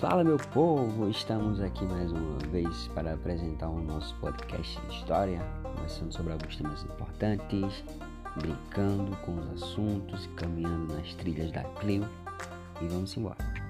Fala meu povo, estamos aqui mais uma vez para apresentar o nosso podcast de história, conversando sobre alguns temas importantes, brincando com os assuntos, caminhando nas trilhas da Clio e vamos embora.